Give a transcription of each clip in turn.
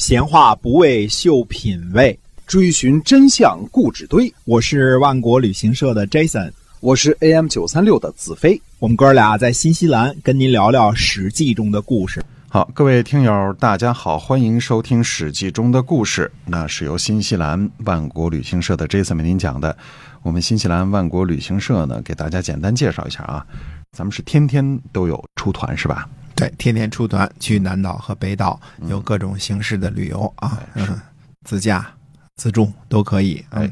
闲话不为秀品味，追寻真相故纸堆。我是万国旅行社的 Jason，我是 AM 九三六的子飞。我们哥俩在新西兰跟您聊聊《史记》中的故事。好，各位听友，大家好，欢迎收听《史记》中的故事。那是由新西兰万国旅行社的 Jason 为您讲的。我们新西兰万国旅行社呢，给大家简单介绍一下啊。咱们是天天都有出团是吧？对，天天出团去南岛和北岛，有各种形式的旅游啊，嗯，自驾、自助都可以。哎，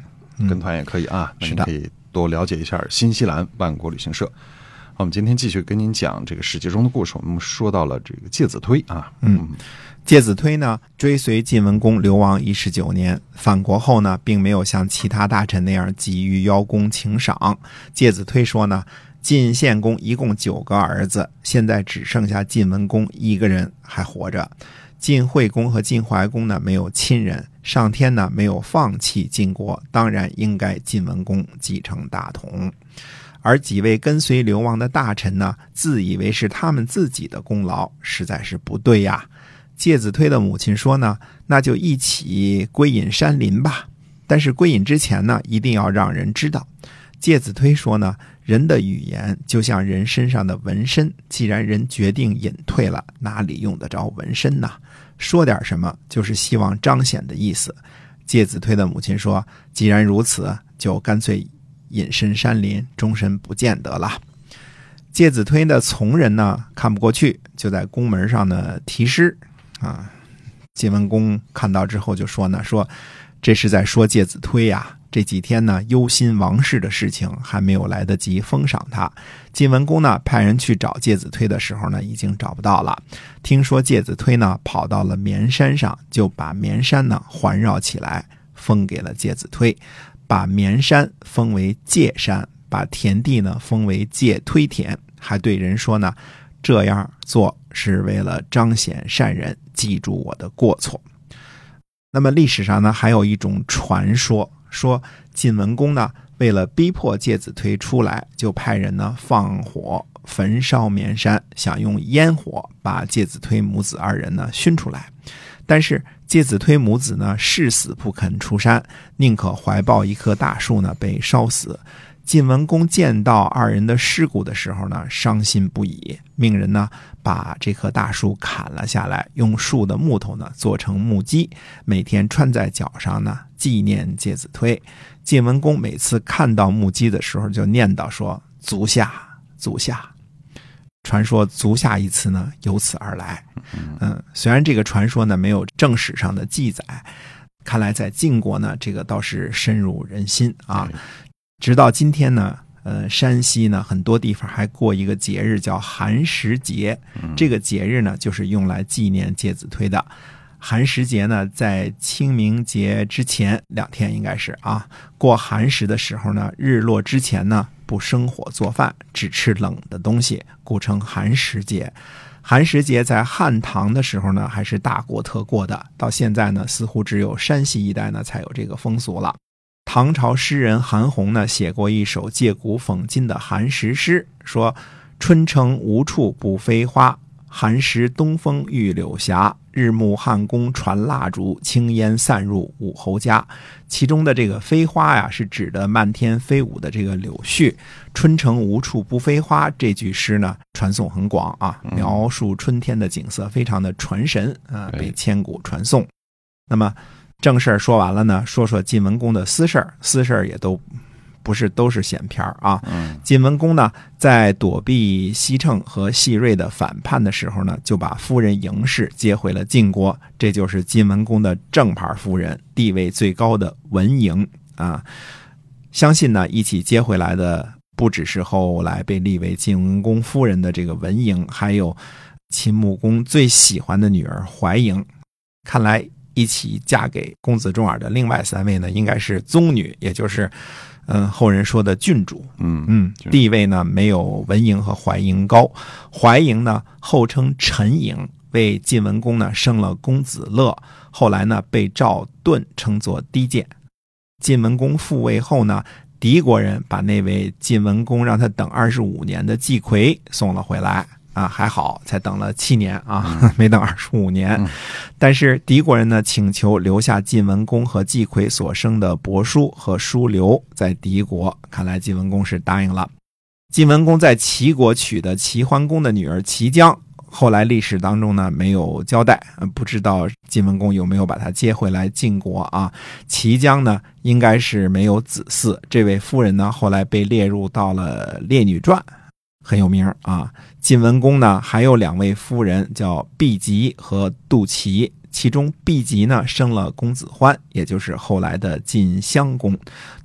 跟团也可以啊。是的，可以多了解一下新西兰万国旅行社。我们今天继续跟您讲这个史记中的故事。我们说到了这个介子推啊，嗯，介子推呢，追随晋文公流亡一十九年，返国后呢，并没有像其他大臣那样急于邀功请赏。介子推说呢，晋献公一共九个儿子，现在只剩下晋文公一个人还活着。晋惠公和晋怀公呢，没有亲人，上天呢没有放弃晋国，当然应该晋文公继承大统。而几位跟随流亡的大臣呢，自以为是他们自己的功劳，实在是不对呀。介子推的母亲说呢，那就一起归隐山林吧。但是归隐之前呢，一定要让人知道。介子推说呢，人的语言就像人身上的纹身，既然人决定隐退了，哪里用得着纹身呢？说点什么就是希望彰显的意思。介子推的母亲说，既然如此，就干脆。隐身山林，终身不见得了。介子推的从人呢，看不过去，就在宫门上呢题诗。啊，晋文公看到之后就说呢：“说这是在说介子推呀。这几天呢，忧心王室的事情，还没有来得及封赏他。晋文公呢，派人去找介子推的时候呢，已经找不到了。听说介子推呢，跑到了绵山上，就把绵山呢环绕起来，封给了介子推。”把绵山封为界山，把田地呢封为界推田，还对人说呢，这样做是为了彰显善人，记住我的过错。那么历史上呢，还有一种传说，说晋文公呢为了逼迫介子推出来，就派人呢放火焚烧绵山，想用烟火把介子推母子二人呢熏出来。但是介子推母子呢誓死不肯出山，宁可怀抱一棵大树呢被烧死。晋文公见到二人的尸骨的时候呢，伤心不已，命人呢把这棵大树砍了下来，用树的木头呢做成木屐，每天穿在脚上呢纪念介子推。晋文公每次看到木屐的时候，就念叨说：“足下，足下。”传说“足下”一词呢，由此而来。嗯，虽然这个传说呢没有正史上的记载，看来在晋国呢，这个倒是深入人心啊。直到今天呢，呃，山西呢很多地方还过一个节日叫寒食节，这个节日呢就是用来纪念介子推的。寒食节呢，在清明节之前两天应该是啊，过寒食的时候呢，日落之前呢。不生火做饭，只吃冷的东西，故称寒食节。寒食节在汉唐的时候呢，还是大过特过的。到现在呢，似乎只有山西一带呢才有这个风俗了。唐朝诗人韩翃呢，写过一首借古讽今的寒食诗，说：“春城无处不飞花。”寒食东风御柳斜，日暮汉宫传蜡烛，轻烟散入武侯家。其中的这个飞花呀，是指的漫天飞舞的这个柳絮。春城无处不飞花这句诗呢，传颂很广啊，描述春天的景色非常的传神啊，被千古传颂。那么正事儿说完了呢，说说晋文公的私事儿，私事儿也都。不是都是闲篇啊！晋文公呢，在躲避西称和细瑞的反叛的时候呢，就把夫人嬴氏接回了晋国，这就是晋文公的正牌夫人，地位最高的文嬴啊。相信呢，一起接回来的不只是后来被立为晋文公夫人的这个文嬴，还有秦穆公最喜欢的女儿怀嬴。看来一起嫁给公子重耳的另外三位呢，应该是宗女，也就是。嗯，后人说的郡主，嗯嗯，地位呢没有文嬴和怀嬴高。怀嬴呢后称陈嬴，为晋文公呢生了公子乐，后来呢被赵盾称作低贱。晋文公复位后呢，敌国人把那位晋文公让他等二十五年的季葵送了回来啊，还好才等了七年啊，没等二十五年。但是敌国人呢，请求留下晋文公和季葵所生的伯叔和叔刘在敌国，看来晋文公是答应了。晋文公在齐国娶的齐桓公的女儿齐姜。后来历史当中呢没有交代，不知道晋文公有没有把她接回来晋国啊？齐姜呢应该是没有子嗣，这位夫人呢后来被列入到了《列女传》，很有名啊。晋文公呢还有两位夫人叫毕吉和杜琪，其中毕吉呢生了公子欢，也就是后来的晋襄公；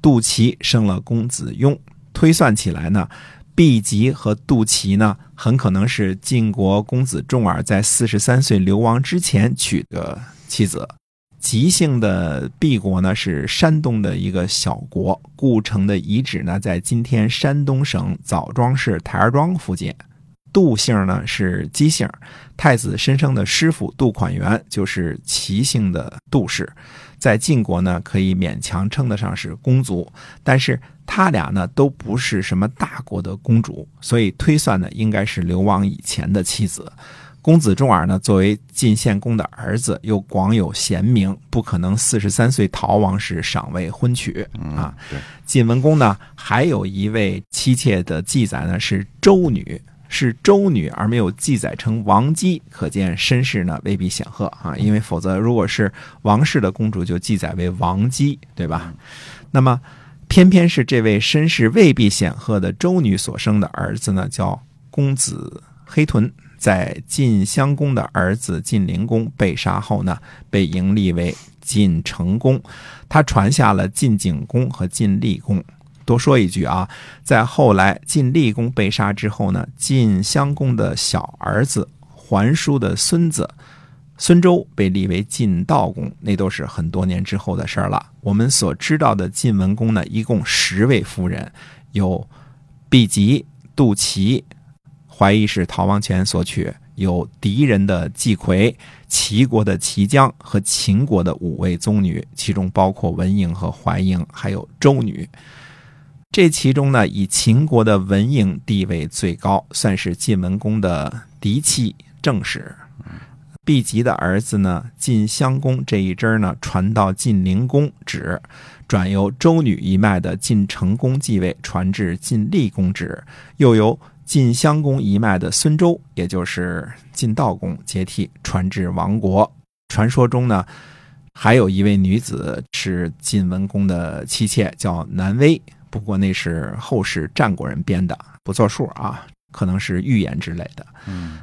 杜琪生了公子雍。推算起来呢。毕吉和杜琪呢，很可能是晋国公子重耳在四十三岁流亡之前娶的妻子。吉姓的毕国呢，是山东的一个小国，故城的遗址呢，在今天山东省枣庄市台儿庄附近。杜姓呢是姬姓，太子申生的师傅杜款元就是齐姓的杜氏，在晋国呢可以勉强称得上是公族，但是他俩呢都不是什么大国的公主，所以推算呢应该是流亡以前的妻子。公子重耳呢作为晋献公的儿子，又广有贤名，不可能四十三岁逃亡时尚未婚娶啊。晋文公呢还有一位妻妾的记载呢是周女。是周女而没有记载成王姬，可见身世呢未必显赫啊。因为否则，如果是王室的公主，就记载为王姬，对吧？那么，偏偏是这位身世未必显赫的周女所生的儿子呢，叫公子黑豚，在晋襄公的儿子晋灵公被杀后呢，被迎立为晋成公，他传下了晋景公和晋厉公。多说一句啊，在后来晋厉公被杀之后呢，晋襄公的小儿子桓叔的孙子孙周被立为晋悼公，那都是很多年之后的事儿了。我们所知道的晋文公呢，一共十位夫人，有毕吉、杜琪，怀疑是逃亡前所娶；有敌人的季逵，齐国的齐姜和秦国的五位宗女，其中包括文嬴和怀嬴，还有周女。这其中呢，以秦国的文嬴地位最高，算是晋文公的嫡妻正室。毕吉的儿子呢，晋襄公这一支呢，传到晋灵公止，转由周女一脉的晋成公继位，传至晋厉公止，又由晋襄公一脉的孙周，也就是晋悼公接替，传至亡国。传说中呢，还有一位女子是晋文公的妻妾，叫南威。不过那是后世战国人编的，不作数啊，可能是预言之类的。嗯，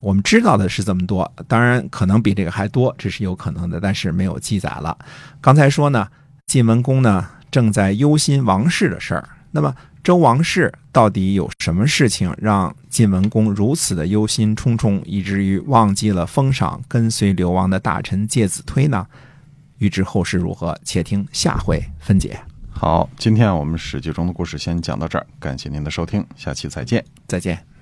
我们知道的是这么多，当然可能比这个还多，这是有可能的，但是没有记载了。刚才说呢，晋文公呢正在忧心王室的事儿，那么周王室到底有什么事情让晋文公如此的忧心忡忡，以至于忘记了封赏跟随流亡的大臣介子推呢？欲知后事如何，且听下回分解。好，今天我们史记中的故事先讲到这儿，感谢您的收听，下期再见，再见。